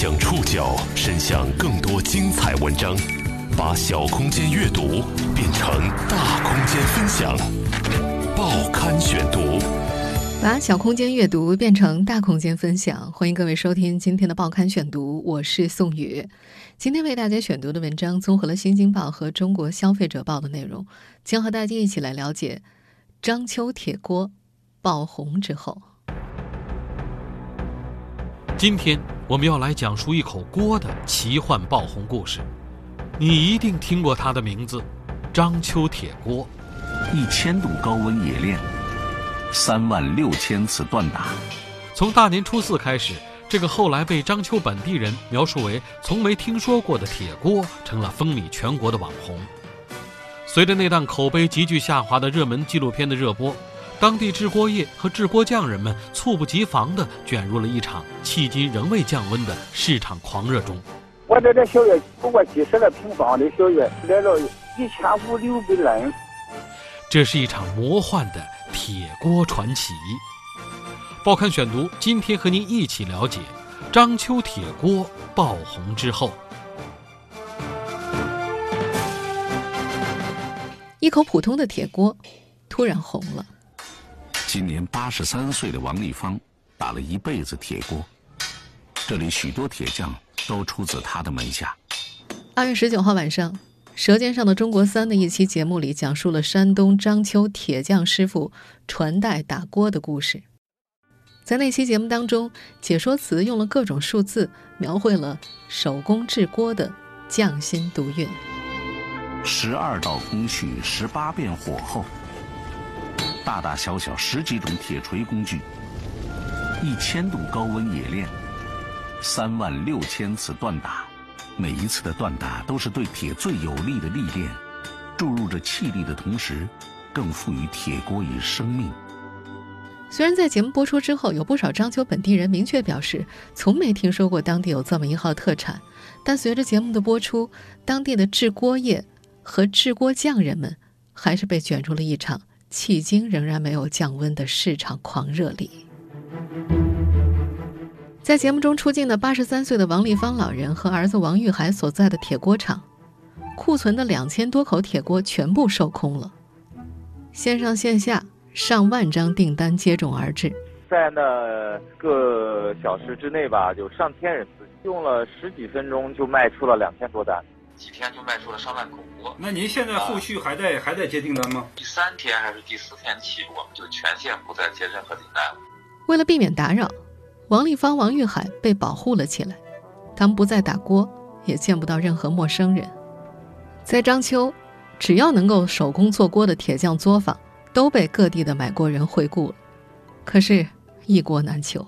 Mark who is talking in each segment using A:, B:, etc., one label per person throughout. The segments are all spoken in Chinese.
A: 将触角伸向更多精彩文章，把小空间阅读变成大空间分享。报刊选读，
B: 把小空间阅读变成大空间分享。欢迎各位收听今天的报刊选读，我是宋宇。今天为大家选读的文章综合了《新京报》和《中国消费者报》的内容，将和大家一起来了解章丘铁锅爆红之后。
C: 今天我们要来讲述一口锅的奇幻爆红故事，你一定听过它的名字——章丘铁锅。
D: 一千度高温冶炼，三万六千次锻打。
C: 从大年初四开始，这个后来被章丘本地人描述为从没听说过的铁锅，成了风靡全国的网红。随着那档口碑急剧下滑的热门纪录片的热播。当地制锅业和制锅匠人们猝不及防地卷入了一场迄今仍未降温的市场狂热中。
E: 我在这小院不过几十来平方的小院，来了一千五六百人。
C: 这是一场魔幻的铁锅传奇。报刊选读，今天和您一起了解章丘铁锅爆红之后，
B: 一口普通的铁锅突然红了。
D: 今年八十三岁的王立芳打了一辈子铁锅，这里许多铁匠都出自他的门下。
B: 二月十九号晚上，《舌尖上的中国三》的一期节目里讲述了山东章丘铁匠师傅传代打锅的故事。在那期节目当中，解说词用了各种数字，描绘了手工制锅的匠心独运。
D: 十二道工序，十八遍火候。大大小小十几种铁锤工具，一千度高温冶炼，三万六千次锻打，每一次的锻打都是对铁最有力的历练，注入着气力的同时，更赋予铁锅以生命。
B: 虽然在节目播出之后，有不少章丘本地人明确表示从没听说过当地有这么一号特产，但随着节目的播出，当地的制锅业和制锅匠人们还是被卷入了一场。迄今仍然没有降温的市场狂热里，在节目中出镜的八十三岁的王立芳老人和儿子王玉海所在的铁锅厂，库存的两千多口铁锅全部售空了，线上线下上万张订单接踵而至，
F: 在那个小时之内吧，就上千人次，用了十几分钟就卖出了两千多单。
G: 几天就卖出了上万口锅。
H: 那您现在后续还在还在接订单吗？
G: 第三天还是第四天起，我们就全线不再接任何订单了。
B: 为了避免打扰，王立芳、王玉海被保护了起来。他们不再打锅，也见不到任何陌生人。在章丘，只要能够手工做锅的铁匠作坊，都被各地的买锅人惠顾了。可是，一锅难求。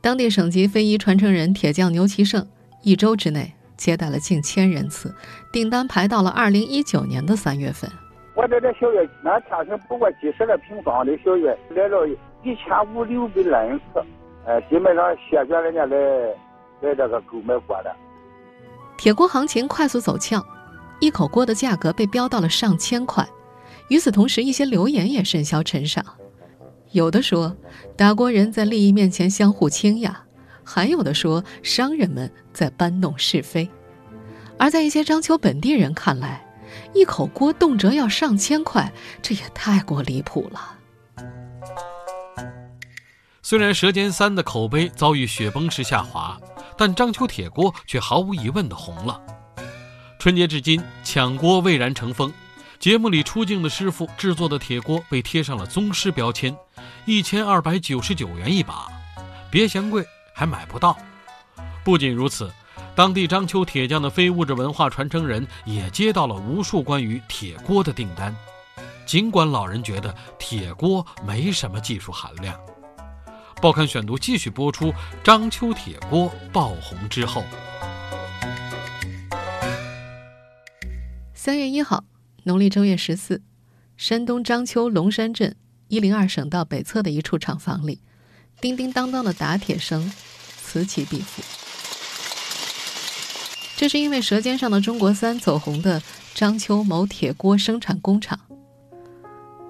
B: 当地省级非遗传承人铁匠牛其胜，一周之内。接待了近千人次，订单排到了二零一九年的三月份。
E: 我在这小院，那天是不过几十个平方的小院，来了一千五六百人次，呃，基本上谢绝人家来来这个购买锅的。
B: 铁锅行情快速走俏，一口锅的价格被飙到了上千块。与此同时，一些流言也甚嚣尘上，有的说打锅人在利益面前相互倾轧。还有的说，商人们在搬弄是非，而在一些章丘本地人看来，一口锅动辄要上千块，这也太过离谱了。
C: 虽然《舌尖三》的口碑遭遇雪崩式下滑，但章丘铁锅却毫无疑问的红了。春节至今，抢锅蔚然成风，节目里出镜的师傅制作的铁锅被贴上了宗师标签，一千二百九十九元一把，别嫌贵。还买不到。不仅如此，当地章丘铁匠的非物质文化传承人也接到了无数关于铁锅的订单。尽管老人觉得铁锅没什么技术含量，报刊选读继续播出。章丘铁锅爆红之后，
B: 三月一号，农历正月十四，山东章丘龙山镇一零二省道北侧的一处厂房里。叮叮当当的打铁声此起彼伏，这是因为《舌尖上的中国三》走红的章丘某铁锅生产工厂。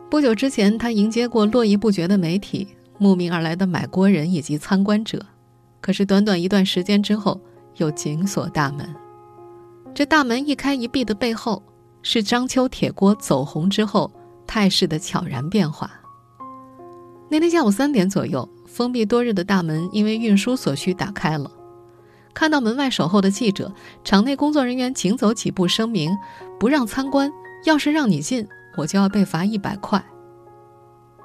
B: 不久之前，他迎接过络绎不绝的媒体、慕名而来的买锅人以及参观者，可是短短一段时间之后，又紧锁大门。这大门一开一闭的背后，是章丘铁锅走红之后态势的悄然变化。那天下午三点左右，封闭多日的大门因为运输所需打开了。看到门外守候的记者，场内工作人员紧走几步声明：不让参观，要是让你进，我就要被罚一百块。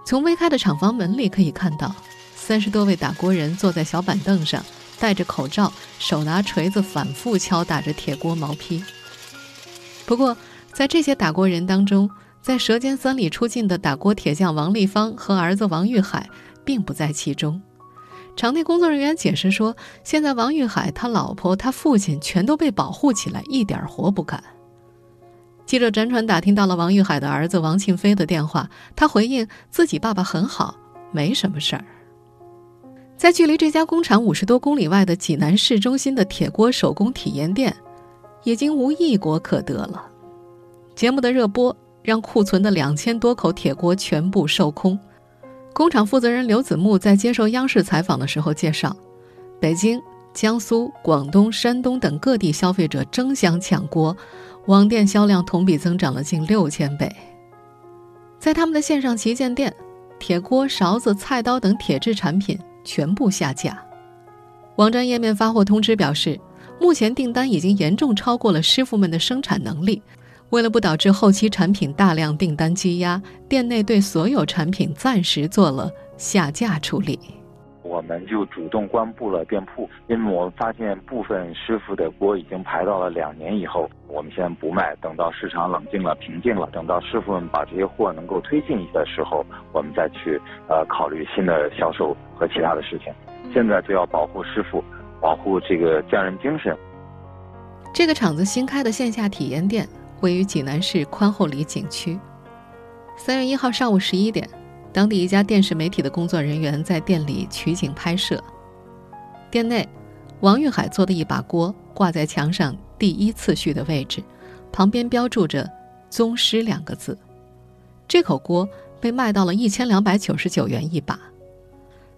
B: 从微开的厂房门里可以看到，三十多位打锅人坐在小板凳上，戴着口罩，手拿锤子，反复敲打着铁锅毛坯。不过，在这些打锅人当中，在舌尖三里出镜的打锅铁匠王立芳和儿子王玉海并不在其中。场内工作人员解释说，现在王玉海、他老婆、他父亲全都被保护起来，一点活不干。记者辗转打听到了王玉海的儿子王庆飞的电话，他回应自己爸爸很好，没什么事儿。在距离这家工厂五十多公里外的济南市中心的铁锅手工体验店，已经无一锅可得了。节目的热播让库存的两千多口铁锅全部售空。工厂负责人刘子木在接受央视采访的时候介绍，北京、江苏、广东、山东等各地消费者争相抢锅，网店销量同比增长了近六千倍。在他们的线上旗舰店，铁锅、勺子、菜刀等铁制产品全部下架。网站页面发货通知表示，目前订单已经严重超过了师傅们的生产能力。为了不导致后期产品大量订单积压，店内对所有产品暂时做了下架处理。
F: 我们就主动关闭了店铺，因为我们发现部分师傅的锅已经排到了两年以后。我们先不卖，等到市场冷静了、平静了，等到师傅们把这些货能够推进的时候，我们再去呃考虑新的销售和其他的事情。现在就要保护师傅，保护这个匠人精神。
B: 这个厂子新开的线下体验店。位于济南市宽厚里景区。三月一号上午十一点，当地一家电视媒体的工作人员在店里取景拍摄。店内，王玉海做的一把锅挂在墙上第一次序的位置，旁边标注着“宗师”两个字。这口锅被卖到了一千两百九十九元一把。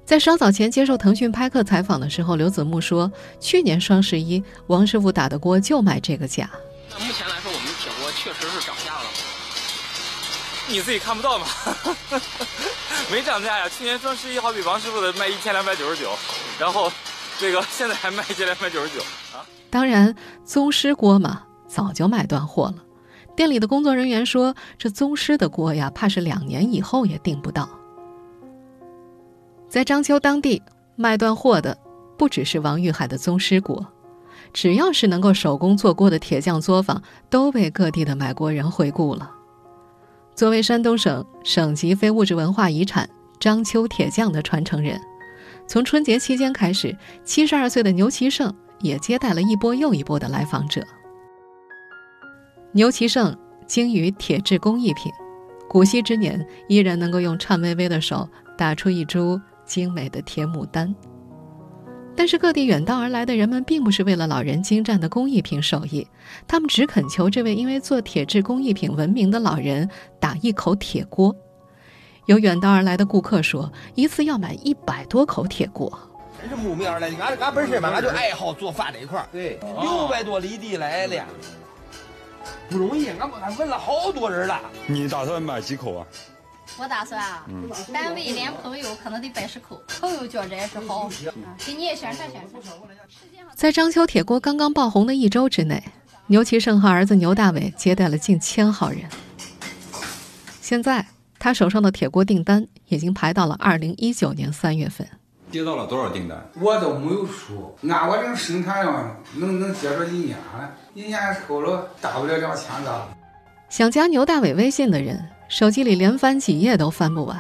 B: 在稍早前接受腾讯拍客采访的时候，刘子木说：“去年双十一，王师傅打的锅就卖这个价。”
I: 那目前来，确实是涨价了。你自己看不到吗？没涨价呀！去年双十一好比王师傅的卖一千两百九十九，然后这个现在还卖一千两百九十九啊。
B: 当然，宗师锅嘛，早就卖断货了。店里的工作人员说，这宗师的锅呀，怕是两年以后也订不到。在章丘当地卖断货的，不只是王玉海的宗师锅。只要是能够手工做锅的铁匠作坊，都被各地的买锅人回顾了。作为山东省省级非物质文化遗产章丘铁匠的传承人，从春节期间开始，七十二岁的牛其胜也接待了一波又一波的来访者。牛其胜精于铁制工艺品，古稀之年依然能够用颤巍巍的手打出一株精美的铁牡丹。但是各地远道而来的人们并不是为了老人精湛的工艺品手艺，他们只恳求这位因为做铁制工艺品闻名的老人打一口铁锅。有远道而来的顾客说，一次要买一百多口铁锅。
J: 真是慕名而来，俺俺本身嘛，俺就爱好做饭这一块儿对，六百多里地来了，不容易。俺俺问了好多人了。
H: 你打算买几口啊？
K: 我打算啊，单位连朋友可能得百十口，朋友觉着也是好，给你也宣传宣传。
B: 在章丘铁锅刚刚爆红的一周之内，牛其胜和儿子牛大伟接待了近千号人。现在他手上的铁锅订单已经排到了二零一九年三月份。
H: 接到了多少订单？
L: 我都没有数，按我这个生产量，能能接着一年，一年抽了大不了两千个。
B: 想加牛大伟微信的人。手机里连翻几页都翻不完，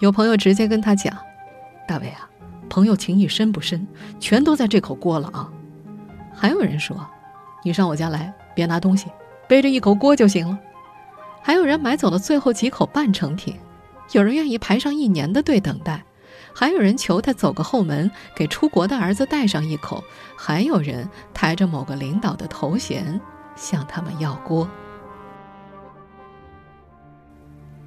B: 有朋友直接跟他讲：“大伟啊，朋友情谊深不深，全都在这口锅了啊。”还有人说：“你上我家来，别拿东西，背着一口锅就行了。”还有人买走了最后几口半成品，有人愿意排上一年的队等待，还有人求他走个后门，给出国的儿子带上一口，还有人抬着某个领导的头衔向他们要锅。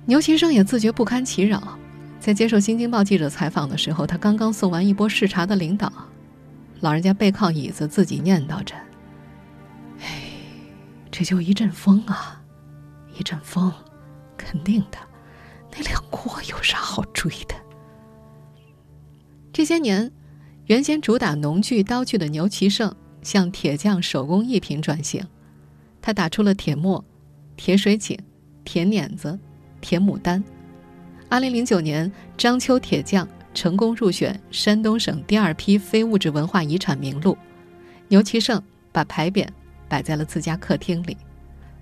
B: 牛其胜也自觉不堪其扰，在接受《新京报》记者采访的时候，他刚刚送完一波视察的领导，老人家背靠椅子，自己念叨着：“哎，这就一阵风啊，一阵风，肯定的，那两锅有啥好追的？”这些年，原先主打农具、刀具的牛其胜向铁匠手工艺品转型，他打出了铁磨、铁水井、铁碾子、铁牡丹。二零零九年，章丘铁匠成功入选山东省第二批非物质文化遗产名录。牛其胜把牌匾摆在了自家客厅里。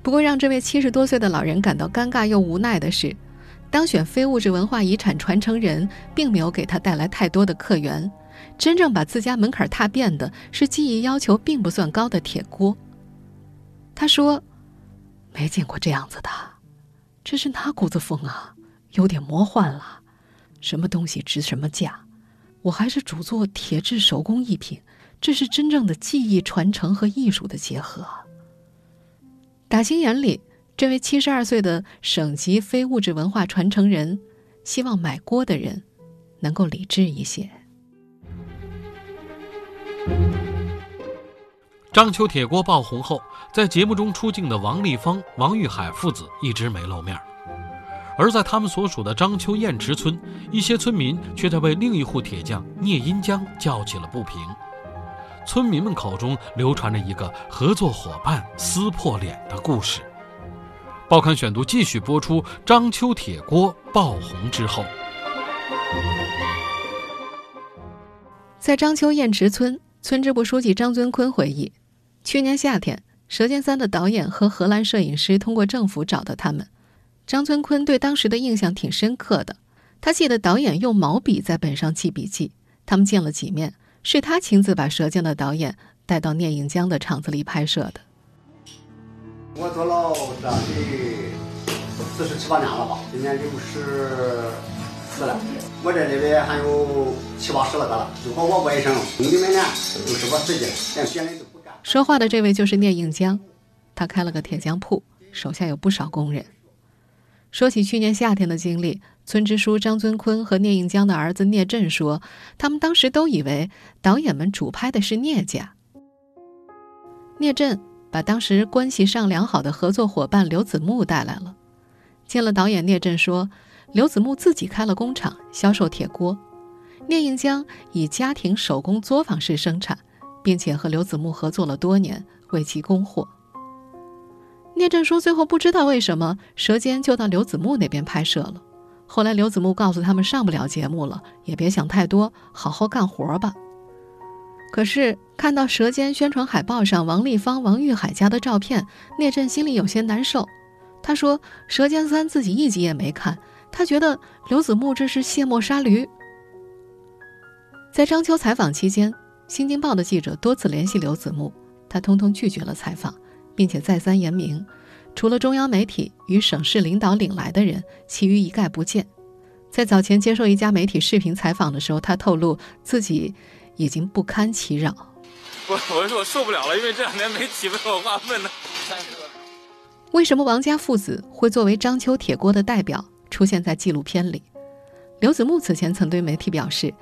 B: 不过，让这位七十多岁的老人感到尴尬又无奈的是，当选非物质文化遗产传承人，并没有给他带来太多的客源。真正把自家门槛踏遍的是技艺要求并不算高的铁锅。他说：“没见过这样子的，这是哪股子风啊？”有点魔幻了，什么东西值什么价？我还是主做铁制手工艺品，这是真正的技艺传承和艺术的结合。打心眼里，这位七十二岁的省级非物质文化传承人，希望买锅的人能够理智一些。
C: 章丘铁锅爆红后，在节目中出镜的王丽芳、王玉海父子一直没露面。而在他们所属的章丘燕池村，一些村民却在为另一户铁匠聂银江叫起了不平。村民们口中流传着一个合作伙伴撕破脸的故事。报刊选读继续播出：章丘铁锅爆红之后，
B: 在章丘燕池村，村支部书记张尊坤回忆，去年夏天，《舌尖三》的导演和荷兰摄影师通过政府找到他们。张尊坤对当时的印象挺深刻的，他记得导演用毛笔在本上记笔记。他们见了几面，是他亲自把《舌尖》的导演带到聂隐江的厂子里拍摄的。
M: 我做了这里四十七八年了吧，今年六十四了。我这里还有七八十个了。如果我外甥兄弟们呢，都是我自己，连别人都不干。
B: 说话的这位就是聂应江，他开了个铁匠铺，手下有不少工人。说起去年夏天的经历，村支书张尊坤和聂应江的儿子聂震说，他们当时都以为导演们主拍的是聂家。聂震把当时关系上良好的合作伙伴刘子木带来了。见了导演，聂震说，刘子木自己开了工厂，销售铁锅；聂应江以家庭手工作坊式生产，并且和刘子木合作了多年，为其供货。聂振说：“最后不知道为什么，《舌尖》就到刘子木那边拍摄了。后来刘子木告诉他们上不了节目了，也别想太多，好好干活吧。可是看到《舌尖》宣传海报上王丽芳、王玉海家的照片，聂震心里有些难受。他说，《舌尖三》自己一集也没看，他觉得刘子木这是卸磨杀驴。”在章丘采访期间，《新京报》的记者多次联系刘子木，他通通拒绝了采访。并且再三言明，除了中央媒体与省市领导领来的人，其余一概不见。在早前接受一家媒体视频采访的时候，他透露自己已经不堪其扰。
I: 我，我说我受不了了，因为这两年媒体问我话问的。
B: 为什么王家父子会作为章丘铁锅的代表出现在纪录片里？刘子木此前曾对媒体表示。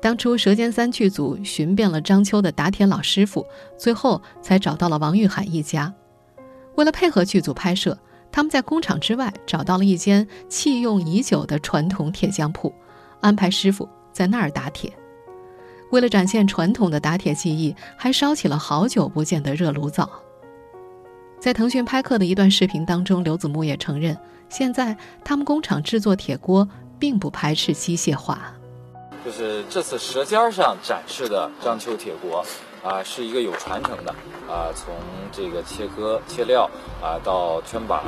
B: 当初《舌尖三》剧组寻遍了章丘的打铁老师傅，最后才找到了王玉海一家。为了配合剧组拍摄，他们在工厂之外找到了一间弃用已久的传统铁匠铺，安排师傅在那儿打铁。为了展现传统的打铁技艺，还烧起了好久不见的热炉灶。在腾讯拍客的一段视频当中，刘子木也承认，现在他们工厂制作铁锅并不排斥机械化。
N: 就是这次舌尖上展示的章丘铁锅，啊，是一个有传承的，啊，从这个切割切料，啊，到圈板，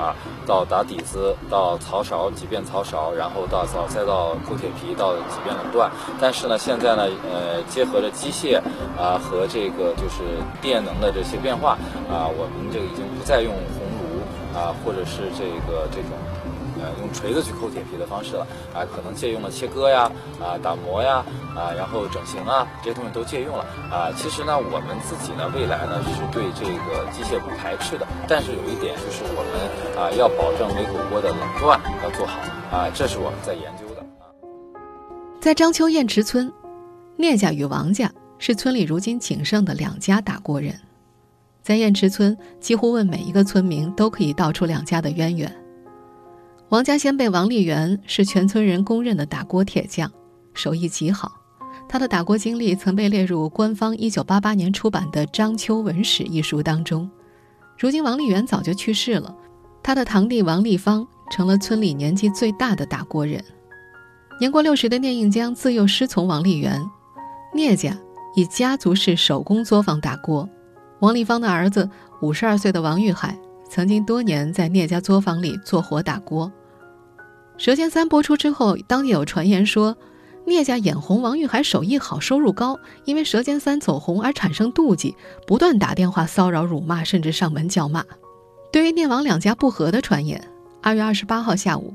N: 到打底子，到槽勺几遍槽勺，然后到再再到扣铁皮，到几遍冷锻。但是呢，现在呢，呃，结合着机械，啊，和这个就是电能的这些变化，啊，我们这个已经不再用红炉，啊，或者是这个这种。呃，用锤子去抠铁皮的方式了啊，可能借用了切割呀，啊，打磨呀，啊，然后整形啊，这些东西都借用了啊。其实呢，我们自己呢，未来呢是对这个机械不排斥的，但是有一点就是我们啊要保证煤口锅的冷锻要做好啊，这是我们在研究的。
B: 在章丘堰池村，聂家与王家是村里如今仅剩的两家打锅人。在雁池村，几乎问每一个村民都可以道出两家的渊源。王家先辈王立元是全村人公认的打锅铁匠，手艺极好。他的打锅经历曾被列入官方1988年出版的《章丘文史》一书当中。如今王立元早就去世了，他的堂弟王立芳成了村里年纪最大的打锅人。年过六十的聂应江自幼师从王立元，聂家以家族式手工作坊打锅。王立芳的儿子五十二岁的王玉海，曾经多年在聂家作坊里做活打锅。《舌尖三》播出之后，当地有传言说，聂家眼红王玉海手艺好、收入高，因为《舌尖三》走红而产生妒忌，不断打电话骚扰、辱骂，甚至上门叫骂。对于聂王两家不和的传言，二月二十八号下午，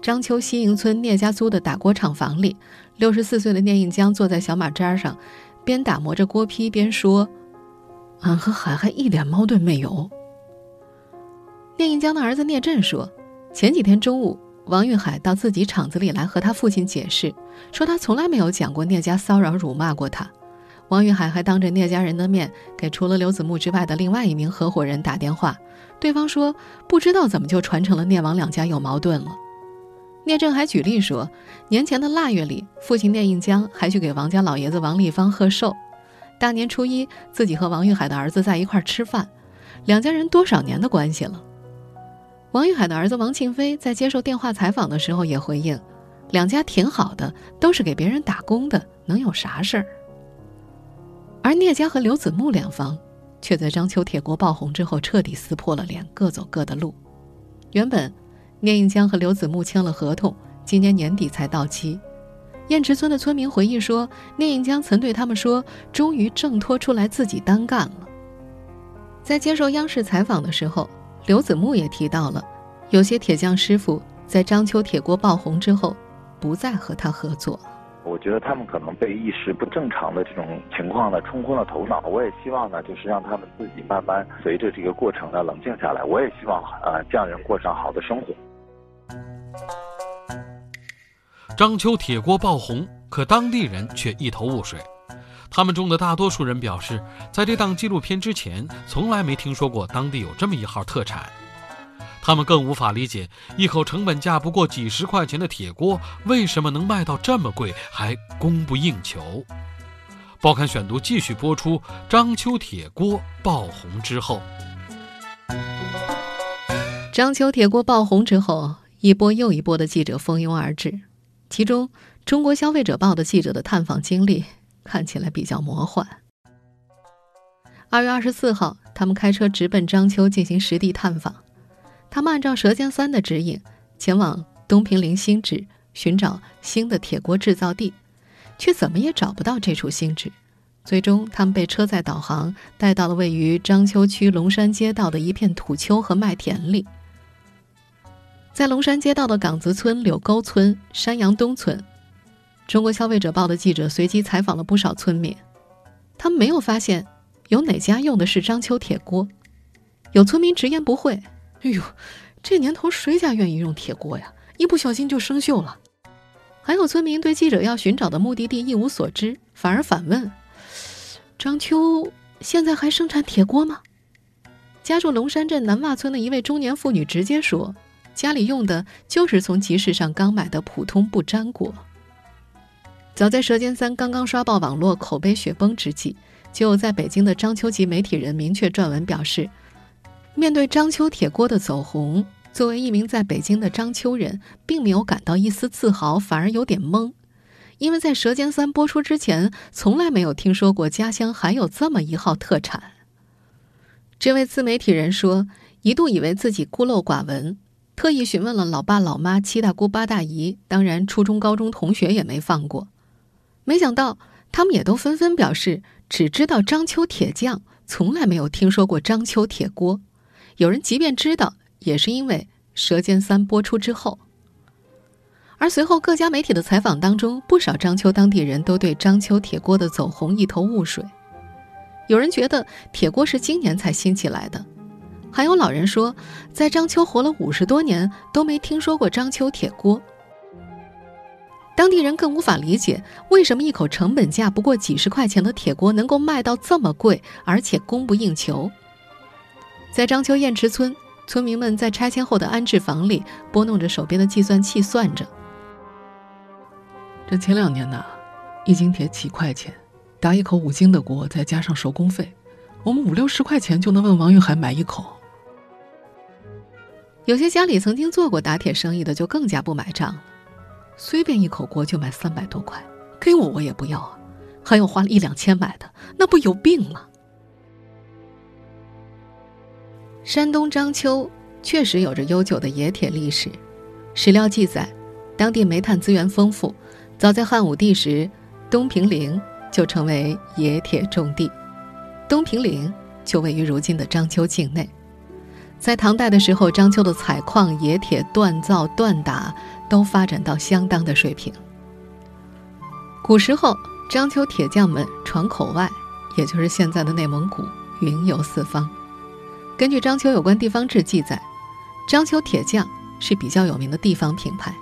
B: 章丘西营村聂家租的打锅厂房里，六十四岁的聂应江坐在小马扎上，边打磨着锅坯边说：“俺和海海一点矛盾没有。”聂应江的儿子聂震说：“前几天中午。”王玉海到自己厂子里来和他父亲解释，说他从来没有讲过聂家骚扰辱骂过他。王玉海还当着聂家人的面给除了刘子木之外的另外一名合伙人打电话，对方说不知道怎么就传成了聂王两家有矛盾了。聂政还举例说，年前的腊月里，父亲聂应江还去给王家老爷子王立芳贺寿。大年初一，自己和王玉海的儿子在一块吃饭，两家人多少年的关系了。王玉海的儿子王庆飞在接受电话采访的时候也回应：“两家挺好的，都是给别人打工的，能有啥事儿？”而聂家和刘子木两方却在章丘铁锅爆红之后彻底撕破了脸，各走各的路。原本，聂应江和刘子木签了合同，今年年底才到期。燕池村的村民回忆说，聂应江曾对他们说：“终于挣脱出来自己单干了。”在接受央视采访的时候。刘子木也提到了，有些铁匠师傅在章丘铁锅爆红之后，不再和他合作。
F: 我觉得他们可能被一时不正常的这种情况呢冲昏了头脑。我也希望呢，就是让他们自己慢慢随着这个过程呢冷静下来。我也希望呃，匠人过上好的生活。
C: 章丘铁锅爆红，可当地人却一头雾水。他们中的大多数人表示，在这档纪录片之前，从来没听说过当地有这么一号特产。他们更无法理解，一口成本价不过几十块钱的铁锅，为什么能卖到这么贵，还供不应求。报刊选读继续播出。章丘铁锅爆红之后，
B: 章丘铁锅爆红之后，一波又一波的记者蜂拥而至，其中《中国消费者报》的记者的探访经历。看起来比较魔幻。二月二十四号，他们开车直奔章丘进行实地探访。他们按照《舌尖三》的指引，前往东平陵新址寻找新的铁锅制造地，却怎么也找不到这处新址。最终，他们被车载导航带到了位于章丘区龙山街道的一片土丘和麦田里。在龙山街道的岗子村、柳沟村、山阳东村。中国消费者报的记者随机采访了不少村民，他们没有发现有哪家用的是章丘铁锅。有村民直言不讳：“哎呦，这年头谁家愿意用铁锅呀？一不小心就生锈了。”还有村民对记者要寻找的目的地一无所知，反而反问：“章丘现在还生产铁锅吗？”家住龙山镇南洼村的一位中年妇女直接说：“家里用的就是从集市上刚买的普通不粘锅。”早在《舌尖三》刚刚刷爆网络、口碑雪崩之际，就在北京的章丘籍媒体人明确撰文表示：面对章丘铁锅的走红，作为一名在北京的章丘人，并没有感到一丝自豪，反而有点懵，因为在《舌尖三》播出之前，从来没有听说过家乡还有这么一号特产。这位自媒体人说，一度以为自己孤陋寡闻，特意询问了老爸老妈、七大姑八大姨，当然初中、高中同学也没放过。没想到，他们也都纷纷表示只知道章丘铁匠，从来没有听说过章丘铁锅。有人即便知道，也是因为《舌尖三》播出之后。而随后各家媒体的采访当中，不少章丘当地人都对章丘铁锅的走红一头雾水。有人觉得铁锅是今年才兴起来的，还有老人说，在章丘活了五十多年都没听说过章丘铁锅。当地人更无法理解为什么一口成本价不过几十块钱的铁锅能够卖到这么贵，而且供不应求。在章丘堰池村，村民们在拆迁后的安置房里拨弄着手边的计算器，算着：
O: 这前两年呢，一斤铁几块钱，打一口五斤的锅，再加上手工费，我们五六十块钱就能问王玉海买一口。
B: 有些家里曾经做过打铁生意的，就更加不买账了。随便一口锅就卖三百多块，给我我也不要啊！还有花了一两千买的，那不有病吗？山东章丘确实有着悠久的冶铁历史，史料记载，当地煤炭资源丰富，早在汉武帝时，东平陵就成为冶铁重地。东平陵就位于如今的章丘境内。在唐代的时候，章丘的采矿、冶铁、锻造、锻打都发展到相当的水平。古时候，章丘铁匠们闯口外，也就是现在的内蒙古，云游四方。根据章丘有关地方志记载，章丘铁匠是比较有名的地方品牌。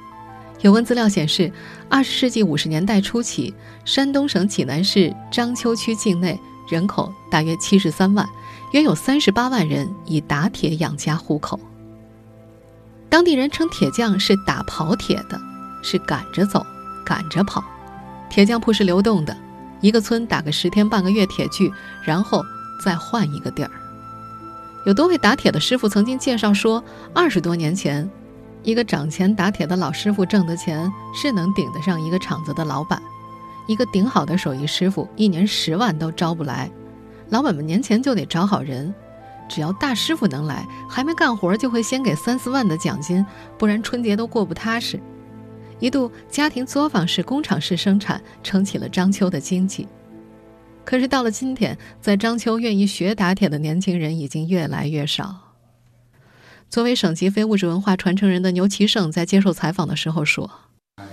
B: 有关资料显示，二十世纪五十年代初期，山东省济南市章丘区境内人口大约七十三万。约有三十八万人以打铁养家糊口。当地人称铁匠是打跑铁的，是赶着走、赶着跑。铁匠铺是流动的，一个村打个十天半个月铁具，然后再换一个地儿。有多位打铁的师傅曾经介绍说，二十多年前，一个掌钱打铁的老师傅挣的钱是能顶得上一个厂子的老板。一个顶好的手艺师傅，一年十万都招不来。老板们年前就得找好人，只要大师傅能来，还没干活就会先给三四万的奖金，不然春节都过不踏实。一度家庭作坊式、工厂式生产撑起了章丘的经济。可是到了今天，在章丘愿意学打铁的年轻人已经越来越少。作为省级非物质文化传承人的牛其胜在接受采访的时候说：“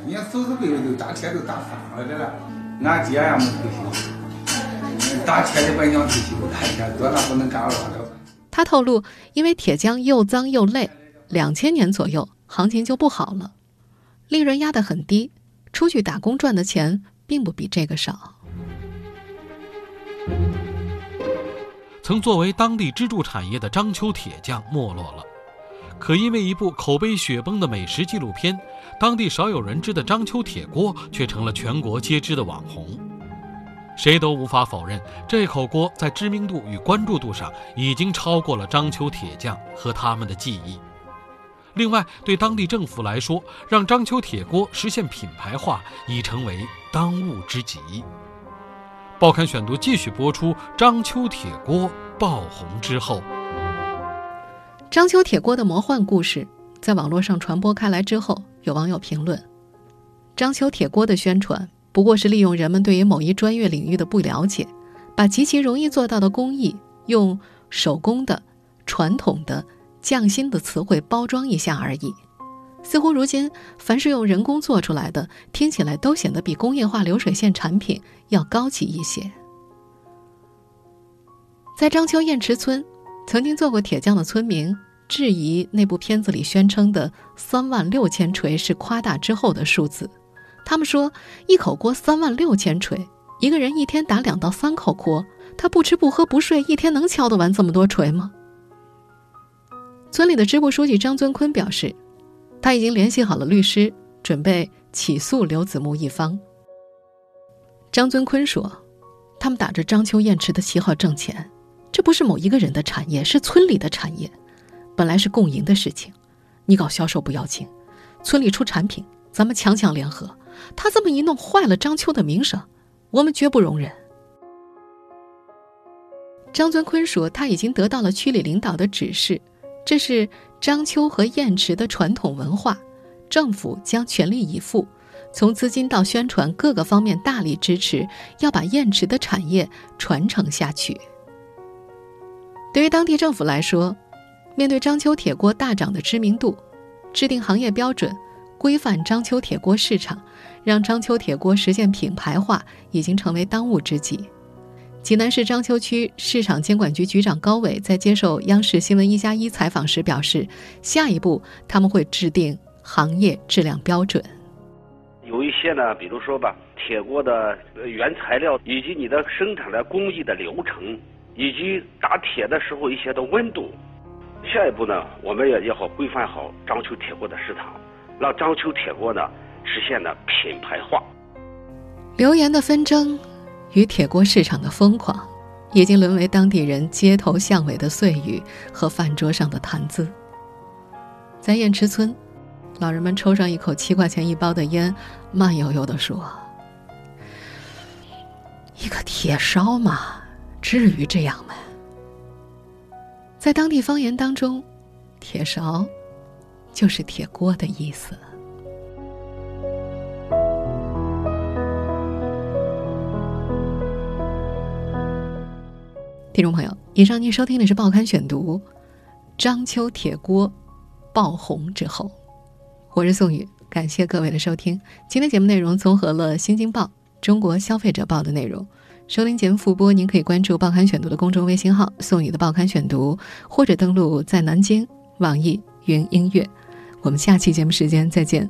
L: 人家祖祖辈辈都打铁都打翻了这了，俺爹也没退休。”打铁的本想退休，打铁多那不能干了。
B: 他透露，因为铁匠又脏又累，两千年左右行情就不好了，利润压得很低，出去打工赚的钱并不比这个少。
C: 曾作为当地支柱产业的章丘铁匠没落了，可因为一部口碑雪崩的美食纪录片，当地少有人知的章丘铁锅却成了全国皆知的网红。谁都无法否认，这口锅在知名度与关注度上已经超过了章丘铁匠和他们的记忆。另外，对当地政府来说，让章丘铁锅实现品牌化已成为当务之急。报刊选读继续播出：章丘铁锅爆红之后，
B: 章丘铁锅的魔幻故事在网络上传播开来之后，有网友评论：章丘铁锅的宣传。不过是利用人们对于某一专业领域的不了解，把极其容易做到的工艺用手工的、传统的、匠心的词汇包装一下而已。似乎如今凡是用人工做出来的，听起来都显得比工业化流水线产品要高级一些。在章丘堰池村，曾经做过铁匠的村民质疑那部片子里宣称的三万六千锤是夸大之后的数字。他们说，一口锅三万六千锤，一个人一天打两到三口锅，他不吃不喝不睡，一天能敲得完这么多锤吗？村里的支部书记张尊坤表示，他已经联系好了律师，准备起诉刘子木一方。张尊坤说，他们打着章丘燕池的旗号挣钱，这不是某一个人的产业，是村里的产业，本来是共赢的事情，你搞销售不要紧，村里出产品，咱们强强联合。他这么一弄，坏了章丘的名声，我们绝不容忍。张尊坤说，他已经得到了区里领导的指示，这是章丘和堰池的传统文化，政府将全力以赴，从资金到宣传各个方面大力支持，要把堰池的产业传承下去。对于当地政府来说，面对章丘铁锅大涨的知名度，制定行业标准。规范章丘铁锅市场，让章丘铁锅实现品牌化，已经成为当务之急。济南市章丘区市场监管局局长高伟在接受央视新闻一加一采访时表示，下一步他们会制定行业质量标准。
P: 有一些呢，比如说吧，铁锅的原材料以及你的生产的工艺的流程，以及打铁的时候一些的温度。下一步呢，我们也要好规范好章丘铁锅的市场，让章丘铁锅呢实现了品牌化。
B: 流言的纷争与铁锅市场的疯狂，已经沦为当地人街头巷尾的碎语和饭桌上的谈资。在燕池村。老人们抽上一口七块钱一包的烟，慢悠悠地说：“一个铁烧嘛，至于这样吗？”在当地方言当中，“铁勺”就是铁锅的意思。听众朋友，以上您收听的是《报刊选读》，章丘铁锅爆红之后。我是宋宇，感谢各位的收听。今天节目内容综合了《新京报》《中国消费者报》的内容。收听节目复播，您可以关注《报刊选读》的公众微信号“宋宇的报刊选读”，或者登录在南京网易云音乐。我们下期节目时间再见。